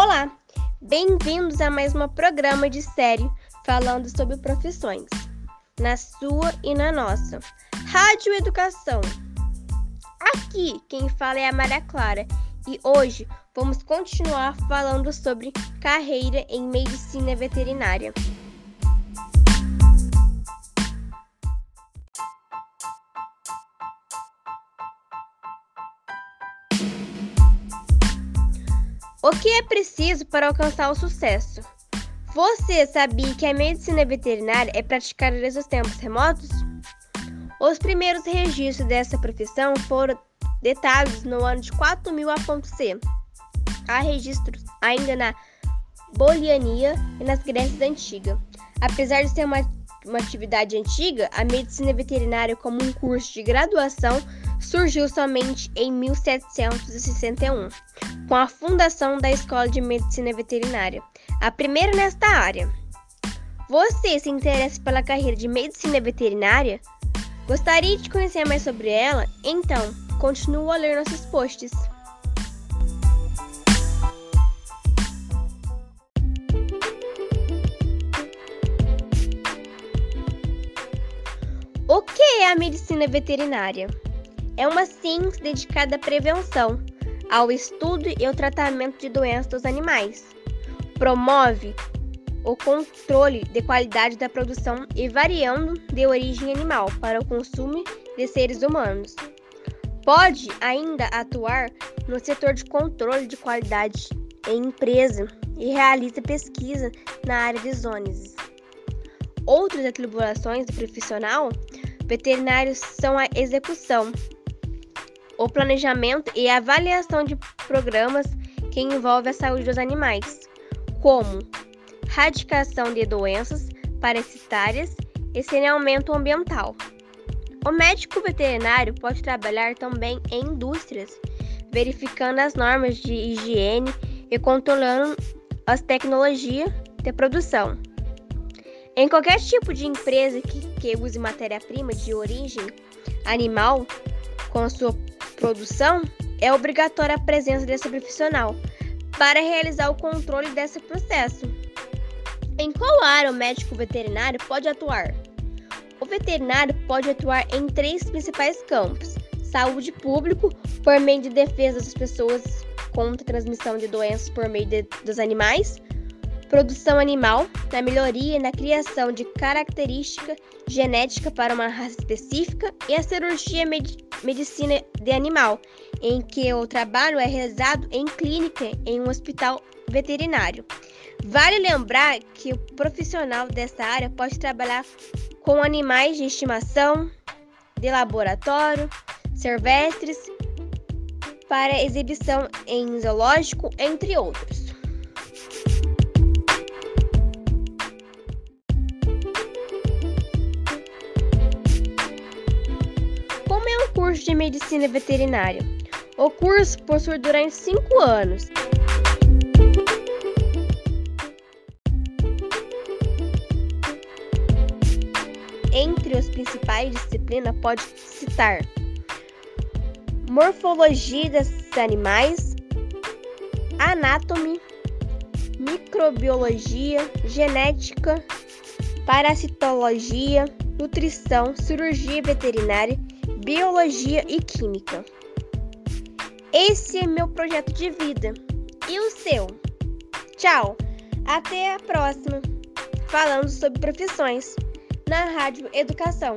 Olá, bem-vindos a mais um programa de série falando sobre profissões, na sua e na nossa. Rádio Educação. Aqui quem fala é a Maria Clara e hoje vamos continuar falando sobre carreira em medicina veterinária. O que é preciso para alcançar o sucesso? Você sabia que a medicina veterinária é praticada desde os tempos remotos? Os primeiros registros dessa profissão foram datados no ano de 4000 a.C. Há registros ainda na Boliania e nas Grécias Antigas. Apesar de ser uma, uma atividade antiga, a medicina veterinária como um curso de graduação surgiu somente em 1761 com a fundação da Escola de Medicina Veterinária, a primeira nesta área. Você se interessa pela carreira de medicina veterinária? Gostaria de conhecer mais sobre ela? Então, continue a ler nossos posts. O que é a medicina veterinária? É uma ciência dedicada à prevenção, ao estudo e ao tratamento de doenças dos animais. Promove o controle de qualidade da produção e variando de origem animal para o consumo de seres humanos. Pode ainda atuar no setor de controle de qualidade em empresa e realiza pesquisa na área de zones. Outras atribuições do profissional veterinário são a execução, o planejamento e avaliação de programas que envolvem a saúde dos animais, como radicação de doenças parasitárias e saneamento ambiental. O médico veterinário pode trabalhar também em indústrias, verificando as normas de higiene e controlando as tecnologias de produção. Em qualquer tipo de empresa que, que use matéria-prima de origem animal com sua produção, é obrigatória a presença desse profissional para realizar o controle desse processo. Em qual área o médico veterinário pode atuar? O veterinário pode atuar em três principais campos: saúde pública, por meio de defesa das pessoas contra a transmissão de doenças por meio de, dos animais, produção animal, na melhoria e na criação de característica genética para uma raça específica, e a cirurgia med medicina de animal, em que o trabalho é realizado em clínica em um hospital veterinário. Vale lembrar que o profissional dessa área pode trabalhar com animais de estimação, de laboratório, silvestres, para exibição em zoológico, entre outros. Curso de medicina veterinária. O curso possui durante cinco anos. Entre as principais disciplinas pode citar morfologia dos animais, anatomy, microbiologia, genética, parasitologia, nutrição, cirurgia veterinária biologia e química. Esse é meu projeto de vida. E o seu? Tchau! Até a próxima! Falando sobre profissões na Rádio Educação.